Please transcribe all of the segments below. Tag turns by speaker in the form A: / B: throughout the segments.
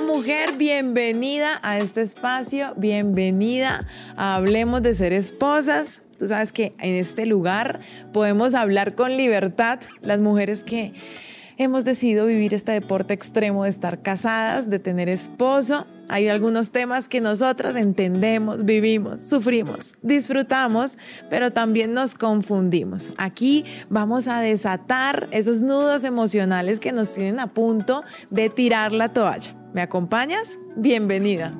A: Mujer, bienvenida a este espacio, bienvenida a Hablemos de ser esposas. Tú sabes que en este lugar podemos hablar con libertad las mujeres que hemos decidido vivir este deporte extremo de estar casadas, de tener esposo. Hay algunos temas que nosotras entendemos, vivimos, sufrimos, disfrutamos, pero también nos confundimos. Aquí vamos a desatar esos nudos emocionales que nos tienen a punto de tirar la toalla. ¿Me acompañas? Bienvenida.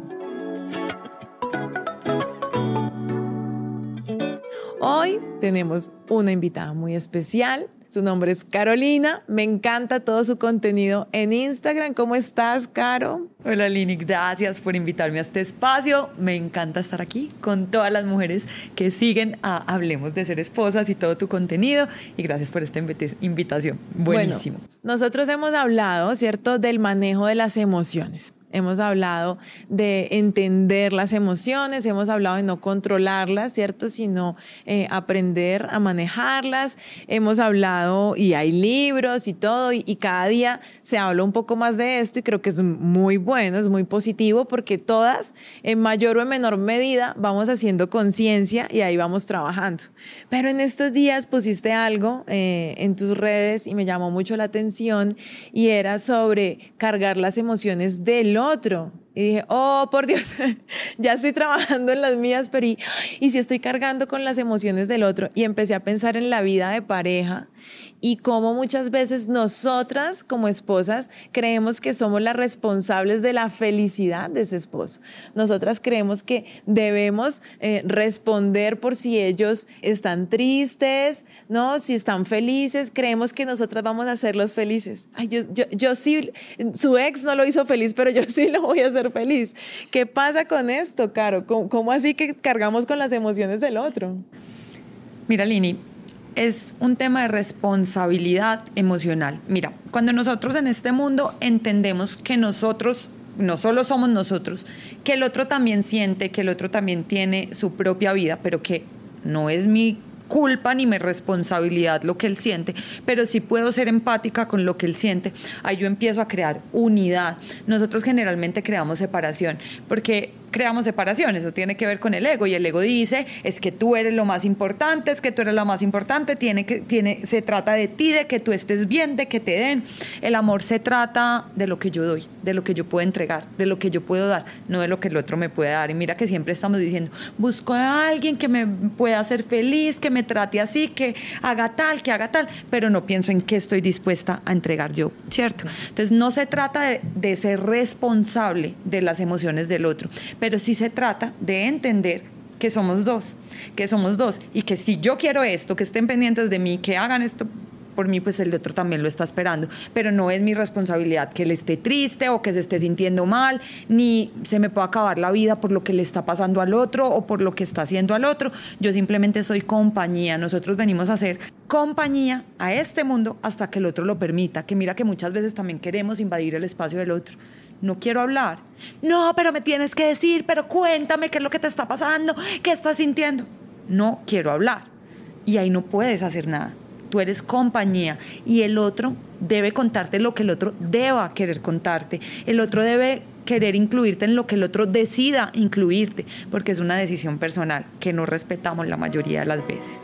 A: Hoy tenemos una invitada muy especial. Su nombre es Carolina. Me encanta todo su contenido en Instagram. ¿Cómo estás, Caro?
B: Hola, Lini. Gracias por invitarme a este espacio. Me encanta estar aquí con todas las mujeres que siguen a Hablemos de Ser Esposas y todo tu contenido. Y gracias por esta invitación. Buenísimo.
A: nosotros hemos hablado, ¿cierto?, del manejo de las emociones. Hemos hablado de entender las emociones, hemos hablado de no controlarlas, ¿cierto? Sino eh, aprender a manejarlas. Hemos hablado, y hay libros y todo, y, cada día se habla un poco más de esto y creo que es muy bueno, es muy positivo porque todas, en mayor o en menor medida, vamos haciendo conciencia y ahí vamos trabajando. Pero en estos días pusiste algo eh, en tus redes y me llamó mucho la atención y era sobre cargar las emociones del otro. Y dije, oh, por Dios, ya estoy trabajando en las mías, pero y, y si estoy cargando con las emociones del otro. Y empecé a pensar en la vida de pareja y cómo muchas veces nosotras como esposas creemos que somos las responsables de la felicidad de ese esposo. Nosotras creemos que debemos eh, responder por si ellos están tristes, ¿no? Si están felices, creemos que nosotras vamos a hacerlos felices. Ay, yo, yo, yo sí, su ex no lo hizo feliz, pero yo sí lo voy a hacer feliz. ¿Qué pasa con esto, Caro? ¿Cómo, así que cargamos con las emociones del otro?
B: Mira, Lini, es un tema de responsabilidad emocional. Mira, cuando nosotros en este mundo entendemos que nosotros no solo somos nosotros, que el otro también siente, que el otro también tiene su propia vida, pero que no es mi culpa ni mi responsabilidad lo que él siente, pero sí puedo ser empática con lo que él siente, ahí yo empiezo a crear unidad. Nosotros generalmente creamos separación, porque creamos separación, eso tiene que ver con el ego y el ego dice, es que tú eres lo más importante, es que tú eres lo más importante, tiene que, tiene, se trata de ti, de que tú estés bien, de que te den. El amor se trata de lo que yo doy, de lo que yo puedo entregar, de lo que yo puedo dar, no de lo que el otro me puede dar. Y mira que siempre estamos diciendo, busco a alguien que me pueda hacer feliz, que me trate así, que haga tal, que haga tal, pero no pienso en qué estoy dispuesta a entregar yo, ¿cierto? Entonces no se trata de, de ser responsable de las emociones del otro pero sí se trata de entender que somos dos, que somos dos y que si yo quiero esto, que estén pendientes de mí, que hagan esto por mí, pues el otro también lo está esperando. Pero no es mi responsabilidad que él esté triste o que se esté sintiendo mal, ni se me pueda acabar la vida por lo que le está pasando al otro o por lo que está haciendo al otro. Yo simplemente soy compañía. Nosotros venimos a ser compañía a este mundo hasta que el otro lo permita. Que mira que muchas veces también queremos invadir el espacio del otro no quiero hablar. No, pero me tienes que decir, pero cuéntame qué es lo que te está pasando, qué estás sintiendo. No quiero hablar. Y ahí no puedes hacer nada. Tú eres compañía y el otro debe contarte lo que el otro deba querer contarte. El otro debe querer incluirte en lo que el otro decida incluirte, porque es una decisión personal que no respetamos la mayoría de las veces.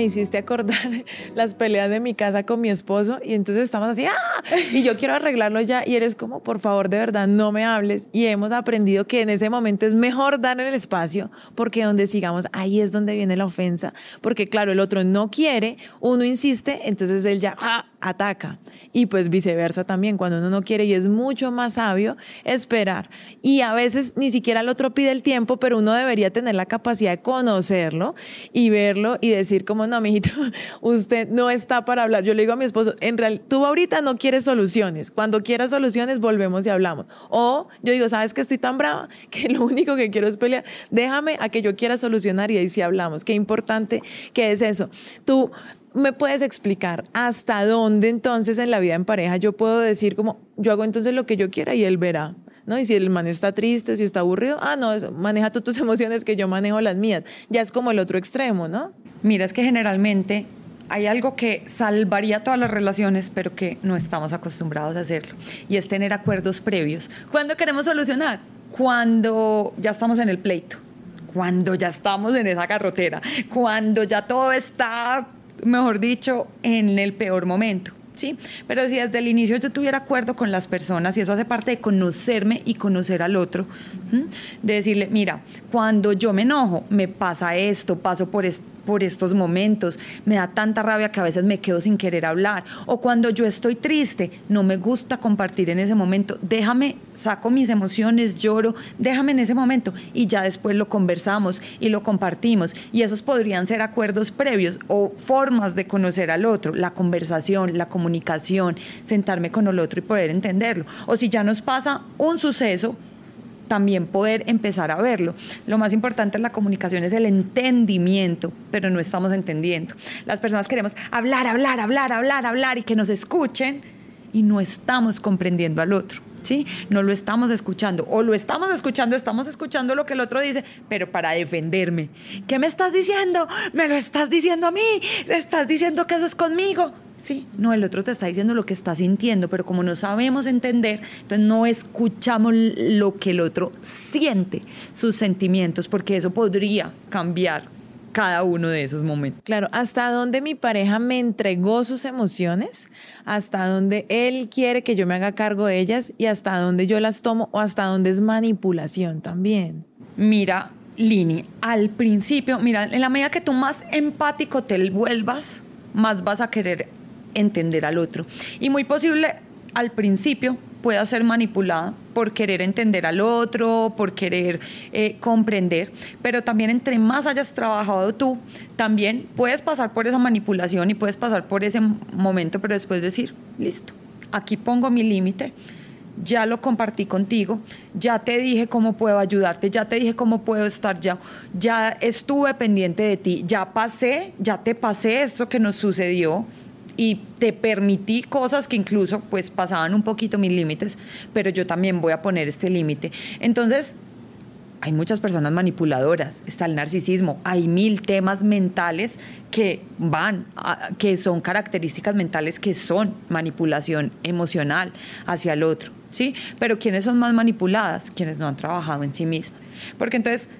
A: Me hiciste acordar las peleas de mi casa con mi esposo y entonces estamos así, ¡ah! Y yo quiero arreglarlo ya y eres como, por favor, de verdad, no me hables. Y hemos aprendido que en ese momento es mejor dar el espacio porque donde sigamos, ahí es donde viene la ofensa. Porque claro, el otro no quiere, uno insiste, entonces él ya, ¡ah! ataca. Y pues viceversa también, cuando uno no quiere y es mucho más sabio esperar. Y a veces ni siquiera el otro pide el tiempo, pero uno debería tener la capacidad de conocerlo y verlo y decir como, no, mijito, usted no está para hablar. Yo le digo a mi esposo, en realidad, tú ahorita no quieres soluciones. Cuando quieras soluciones, volvemos y hablamos. O yo digo, ¿sabes que estoy tan brava que lo único que quiero es pelear? Déjame a que yo quiera solucionar y ahí sí hablamos. Qué importante que es eso. Tú ¿Me puedes explicar hasta dónde entonces en la vida en pareja yo puedo decir como yo hago entonces lo que yo quiera y él verá? ¿no? Y si el man está triste, si está aburrido, ah, no, maneja tú tus emociones que yo manejo las mías. Ya es como el otro extremo, ¿no?
B: Mira, es que generalmente hay algo que salvaría todas las relaciones, pero que no estamos acostumbrados a hacerlo, y es tener acuerdos previos. ¿Cuándo queremos solucionar? Cuando ya estamos en el pleito, cuando ya estamos en esa carrotera, cuando ya todo está, mejor dicho, en el peor momento. ¿sí? Pero si desde el inicio yo tuviera acuerdo con las personas, y eso hace parte de conocerme y conocer al otro, de decirle, mira, cuando yo me enojo, me pasa esto, paso por esto por estos momentos, me da tanta rabia que a veces me quedo sin querer hablar, o cuando yo estoy triste, no me gusta compartir en ese momento, déjame, saco mis emociones, lloro, déjame en ese momento. Y ya después lo conversamos y lo compartimos. Y esos podrían ser acuerdos previos o formas de conocer al otro, la conversación, la comunicación, sentarme con el otro y poder entenderlo. O si ya nos pasa un suceso, también poder empezar a verlo. Lo más importante en la comunicación es el entendimiento, pero no estamos entendiendo. Las personas queremos hablar, hablar, hablar, hablar, hablar y que nos escuchen y no estamos comprendiendo al otro. ¿Sí? No lo estamos escuchando. O lo estamos escuchando, estamos escuchando lo que el otro dice, pero para defenderme. ¿Qué me estás diciendo? ¿Me lo estás diciendo a mí? ¿Le estás diciendo que eso es conmigo? Sí, no, el otro te está diciendo lo que está sintiendo, pero como no sabemos entender, entonces no escuchamos lo que el otro siente, sus sentimientos, porque eso podría cambiar cada uno de esos momentos.
A: Claro, hasta dónde mi pareja me entregó sus emociones, hasta dónde él quiere que yo me haga cargo de ellas y hasta dónde yo las tomo o hasta dónde es manipulación también.
B: Mira, Lini, al principio, mira, en la medida que tú más empático te vuelvas, más vas a querer entender al otro. Y muy posible al principio pueda ser manipulada por querer entender al otro, por querer eh, comprender, pero también entre más hayas trabajado tú, también puedes pasar por esa manipulación y puedes pasar por ese momento, pero después decir, listo, aquí pongo mi límite, ya lo compartí contigo, ya te dije cómo puedo ayudarte, ya te dije cómo puedo estar ya, ya estuve pendiente de ti, ya pasé, ya te pasé esto que nos sucedió, y te permití cosas que incluso pues pasaban un poquito mis límites, pero yo también voy a poner este límite. Entonces, hay muchas personas manipuladoras, está el narcisismo, hay mil temas mentales que van, que son características mentales que son manipulación emocional hacia el otro, ¿sí? Pero ¿quiénes son más manipuladas? Quienes no han trabajado en sí mismas. Porque entonces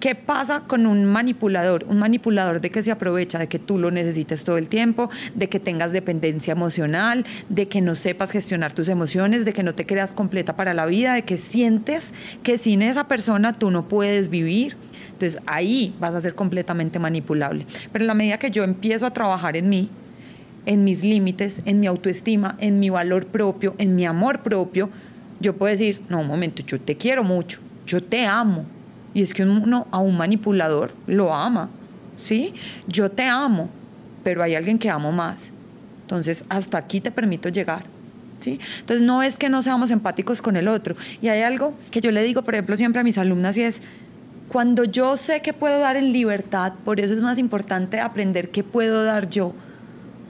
B: ¿Qué pasa con un manipulador? Un manipulador de que se aprovecha de que tú lo necesites todo el tiempo, de que tengas dependencia emocional, de que no sepas gestionar tus emociones, de que no te creas completa para la vida, de que sientes que sin esa persona tú no puedes vivir. Entonces ahí vas a ser completamente manipulable. Pero en la medida que yo empiezo a trabajar en mí, en mis límites, en mi autoestima, en mi valor propio, en mi amor propio, yo puedo decir, no, un momento, yo te quiero mucho, yo te amo, y es que uno a un manipulador lo ama, ¿sí? Yo te amo, pero hay alguien que amo más. Entonces, hasta aquí te permito llegar. ¿Sí? Entonces no es que no seamos empáticos con el otro. Y hay algo que yo le digo, por ejemplo, siempre a mis alumnas y es, cuando yo sé que puedo dar en libertad, por eso es más importante aprender qué puedo dar yo,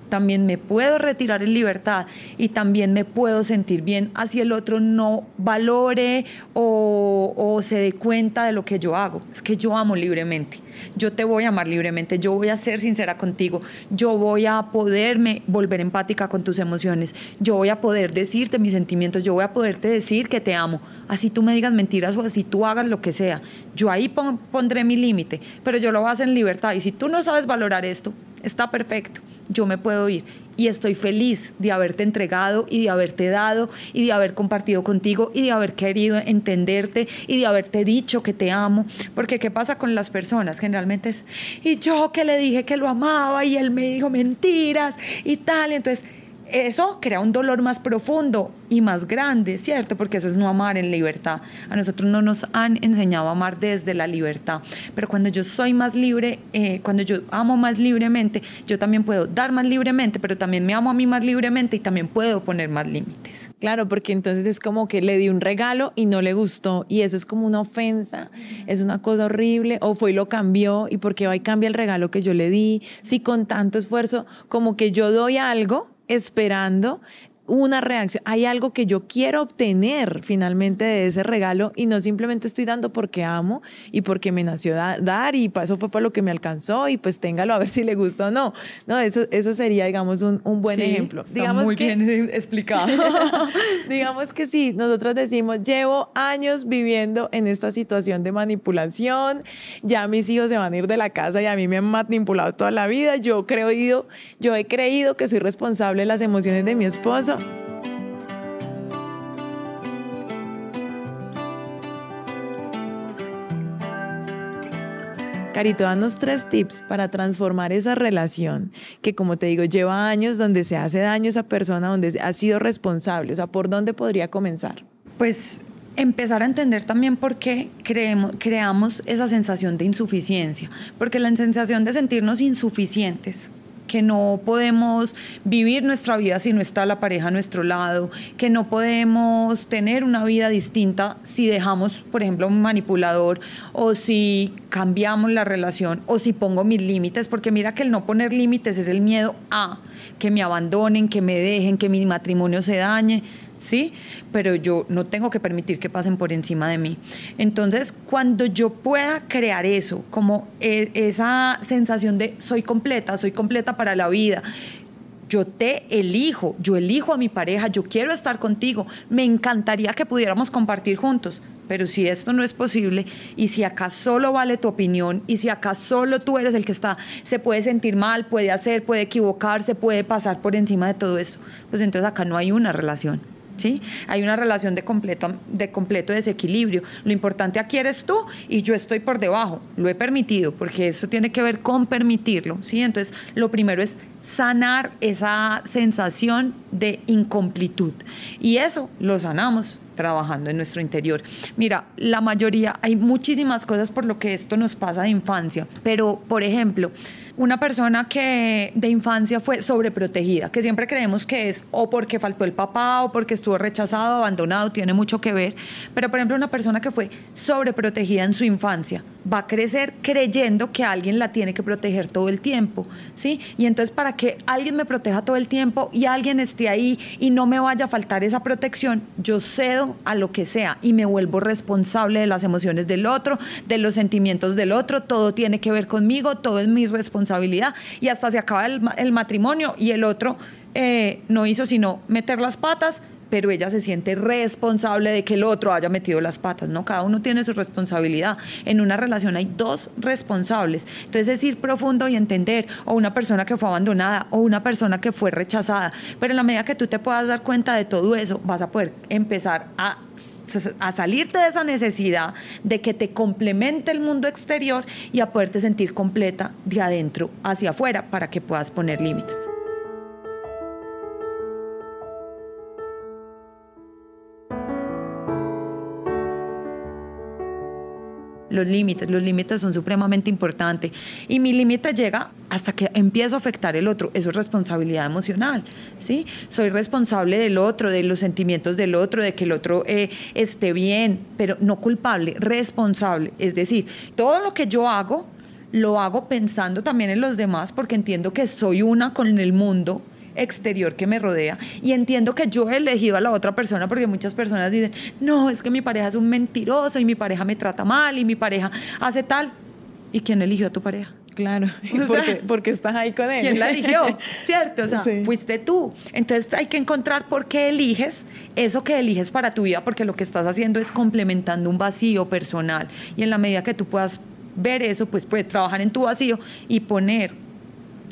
B: también me puedo retirar en libertad y también me puedo sentir bien así el otro no valore o, se dé cuenta de lo que yo hago. Es que yo amo libremente, yo te voy a amar libremente, yo voy a ser sincera contigo, yo voy a poderme volver empática con tus emociones, yo voy a poder decirte mis sentimientos, yo voy a poderte decir que te amo, así tú me digas mentiras o así tú hagas lo que sea. Yo ahí pondré mi límite, pero yo lo voy en libertad. Y si tú no sabes valorar esto, está perfecto yo me puedo ir. Y estoy feliz de haberte entregado y de haberte dado y de haber compartido contigo y de haber querido entenderte y de haberte dicho que te amo. Porque ¿qué pasa con las personas? Generalmente es, y yo que le dije que lo amaba y él me dijo mentiras y tal. Entonces eso crea un dolor más profundo y más grande, ¿cierto? Porque eso es no amar en libertad. A nosotros no nos han enseñado a amar desde la libertad. Pero cuando yo soy más libre, eh, cuando yo amo más libremente, yo también puedo dar más libremente, pero también me amo a mí más libremente y también puedo poner más límites.
A: Claro, porque entonces es como que le di un regalo y no le gustó y eso es como una ofensa, es una cosa horrible, o fue y lo cambió y porque va y cambia el regalo que yo le di, si con tanto esfuerzo, como que yo doy algo esperando una reacción, hay algo que yo quiero obtener finalmente de ese regalo y no simplemente estoy dando porque amo y porque me nació dar y eso fue por lo que me alcanzó y pues téngalo a ver si le gusta o no. No, eso, eso sería, digamos, un, un buen ejemplo. digamos
B: muy bien explicado.
A: digamos que sí, nosotros decimos, llevo años viviendo en esta situación de manipulación, ya mis hijos se van a ir de la casa y a mí me han manipulado toda la vida, yo, he creído, yo he creído que soy responsable de las emociones de mi esposo Carito, danos tres tips para transformar esa relación que, como te digo, lleva años donde se hace daño a esa persona, donde ha sido responsable. O sea, ¿por dónde podría comenzar?
B: Pues empezar a entender también por qué creemos, creamos esa sensación de insuficiencia, porque la sensación de sentirnos insuficientes que no podemos vivir nuestra vida si no está la pareja a nuestro lado, que no podemos tener una vida distinta si dejamos, por ejemplo, un manipulador o si cambiamos la relación o si pongo mis límites, porque mira que el no poner límites es el miedo a que me abandonen, que me dejen, que mi matrimonio se dañe. ¿Sí? Pero yo no tengo que permitir que pasen por encima de mí. Entonces, cuando yo pueda crear eso, como e, esa sensación de soy completa, soy completa para la vida, yo te elijo, yo elijo a mi pareja, yo quiero estar contigo, me encantaría que pudiéramos compartir juntos. Pero si esto no es posible y si acá solo vale tu opinión y si acá solo tú eres el que está, se puede sentir mal, puede hacer, puede equivocarse, puede pasar por encima de todo eso, pues entonces acá no hay una relación. Hay una relación de completo, de completo desequilibrio. Lo importante aquí eres tú y yo estoy por debajo. Lo he permitido, porque eso tiene que ver con permitirlo, ¿sí? Entonces, lo primero es sanar esa sensación de incomplitud. Y eso lo sanamos trabajando en nuestro interior. Mira, la mayoría, hay muchísimas cosas por lo que esto nos pasa de infancia, pero, por ejemplo, una persona que de infancia fue sobreprotegida, que siempre creemos que es o porque faltó el papá o porque estuvo rechazado, abandonado, tiene mucho que ver, pero por ejemplo una persona que fue sobreprotegida en su infancia va a crecer creyendo que alguien la tiene que proteger todo el tiempo, ¿sí? Y entonces para que alguien me proteja todo el tiempo y alguien esté ahí y no me vaya a faltar esa protección, yo cedo a lo que sea y me vuelvo responsable de las emociones del otro, de los sentimientos del otro, todo tiene que ver conmigo, todo es mi responsabilidad responsabilidad. Y hasta se acaba el, matrimonio y el otro eh, no hizo sino meter las patas, pero ella se siente responsable de que el otro haya metido las patas, ¿no? Cada uno tiene su responsabilidad. En una relación hay dos responsables. Entonces es ir profundo y entender, o una persona que fue abandonada, o una persona que fue rechazada. Pero en la medida que tú te puedas dar cuenta de todo eso, vas a poder empezar a a salirte de esa necesidad de que te complemente el mundo exterior y a poderte sentir completa de adentro hacia afuera para que puedas poner límites. Los límites. Los límites son supremamente importantes. Y mi límite llega hasta que empiezo a afectar el otro. Eso es responsabilidad emocional. ¿sí? Soy responsable del otro, de los sentimientos del otro, de que el otro eh, esté bien, pero no culpable, responsable. Es decir, todo lo que yo hago, lo hago pensando también en los demás porque entiendo que soy una con el mundo exterior que me rodea y entiendo que yo he elegido a la otra persona porque muchas personas dicen, no, es que mi pareja es un mentiroso y mi pareja me trata mal y mi pareja hace tal. ¿Y quién eligió a tu pareja?
A: Claro, porque, estás ahí con él.
B: ¿Quién la eligió? ¿Cierto? O sea, fuiste tú. Entonces hay que encontrar por qué eliges eso que eliges para tu vida, porque lo que estás haciendo es complementando un vacío personal. Y en la medida que tú puedas ver eso, pues puedes trabajar en tu vacío y poner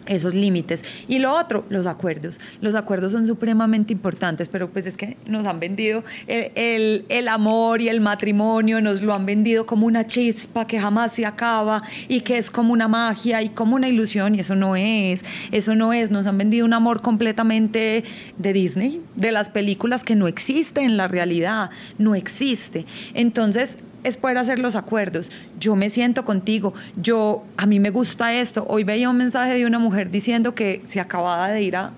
B: esos límites. Y lo otro, los acuerdos. Los acuerdos son supremamente importantes, pero pues es que nos han vendido el, el, amor y el matrimonio, nos lo han vendido como una chispa que jamás se acaba y que es como una magia y como una ilusión, y eso no es, eso no es. Nos han vendido un amor completamente de Disney, de las películas que no existe en la realidad, no existe. Entonces, es poder hacer los acuerdos. Yo me siento contigo, yo a mí me gusta esto. Hoy veía un mensaje de una mujer diciendo que se acababa de ir a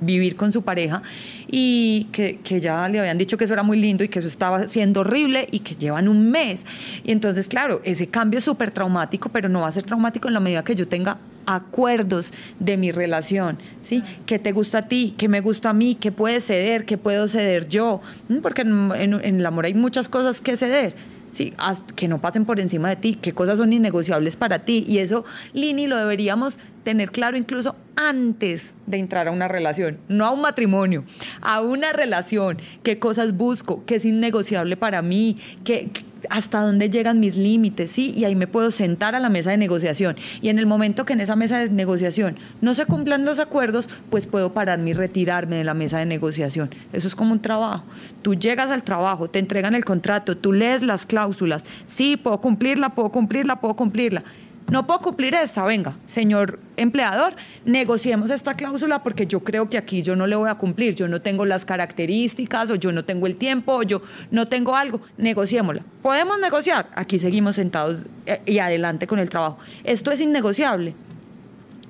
B: vivir con su pareja y que, que, ya le habían dicho que eso era muy lindo y que eso estaba siendo horrible y que llevan un mes. Y entonces, claro, ese cambio es súper traumático, pero no va a ser traumático en la medida que yo tenga acuerdos de mi relación, ¿sí? ¿Qué te gusta a ti? ¿Qué me gusta a mí? ¿Qué puedes ceder? ¿Qué puedo ceder yo? ¿Mm? Porque en, en el amor hay muchas cosas que ceder. ¿sí? que no pasen por encima de ti, qué cosas son innegociables para ti. Y eso, Lini, lo deberíamos tener claro incluso antes de entrar a una relación, no a un matrimonio, a una relación, qué cosas busco, qué es innegociable para mí, qué, hasta dónde llegan mis límites, ¿sí? Y ahí me puedo sentar a la mesa de negociación. Y en el momento que en esa mesa de negociación no se cumplan los acuerdos, pues puedo pararme y retirarme de la mesa de negociación. Eso es como un trabajo. Tú llegas al trabajo, te entregan el contrato, tú lees las cláusulas, sí, puedo cumplirla, puedo cumplirla, puedo cumplirla no puedo cumplir esta, venga, señor empleador, negociemos esta cláusula porque yo creo que aquí yo no le voy a cumplir, yo no tengo las características o yo no tengo el tiempo o yo no tengo algo, negociémosla. ¿Podemos negociar? Aquí seguimos sentados eh, y adelante con el trabajo. Esto es innegociable.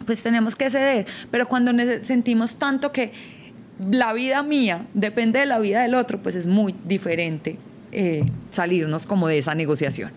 B: Pues tenemos que ceder, pero cuando sentimos tanto que la vida mía depende de la vida del otro, pues es muy diferente eh, salirnos como de esa negociación.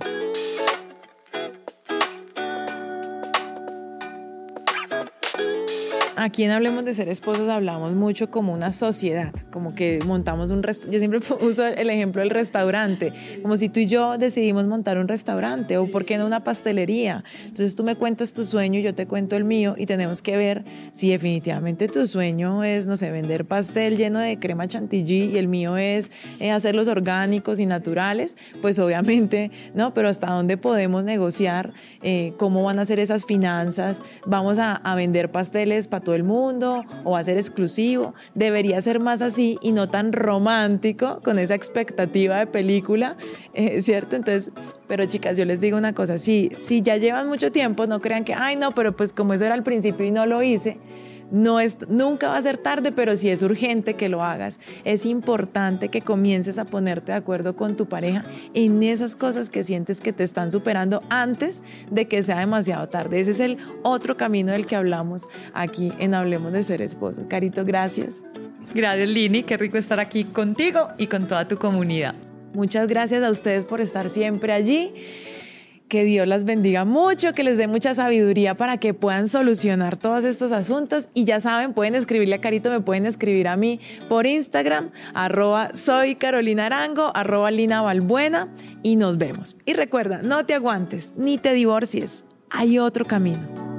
A: Aquí en Hablemos de Ser Esposas hablamos mucho como una sociedad, como que montamos un. Yo siempre uso el ejemplo del restaurante, como si tú y yo decidimos montar un restaurante o por qué no una pastelería. Entonces tú me cuentas tu sueño y yo te cuento el mío y tenemos que ver si definitivamente tu sueño es, no sé, vender pastel lleno de crema chantilly y el mío es eh, hacerlos orgánicos y naturales, pues obviamente, ¿no? Pero hasta dónde podemos negociar, eh, cómo van a ser esas finanzas, vamos a, a vender pasteles para el mundo o va a ser exclusivo. Debería ser más así y no tan romántico con esa expectativa de película, eh, ¿cierto? Entonces, pero chicas, yo les digo una cosa, si, si ya llevan mucho tiempo, no crean que, ay, no, pero pues como eso era al principio y no lo hice no es, nunca va a ser tarde, pero si es urgente que lo hagas. Es importante que comiences a ponerte de acuerdo con tu pareja en esas cosas que sientes que te están superando antes de que sea demasiado tarde. Ese es el otro camino del que hablamos aquí en Hablemos de Ser Esposos. Carito, gracias.
B: Gracias, Lini. Qué rico estar aquí contigo y con toda tu comunidad.
A: Muchas gracias a ustedes por estar siempre allí. Que Dios las bendiga mucho, que les dé mucha sabiduría para que puedan solucionar todos estos asuntos. Y ya saben, pueden escribirle a Carito, me pueden escribir a mí por Instagram, arroba soy Carolina Arango, arroba Lina Balbuena, y nos vemos. Y recuerda, no te aguantes ni te divorcies, hay otro camino.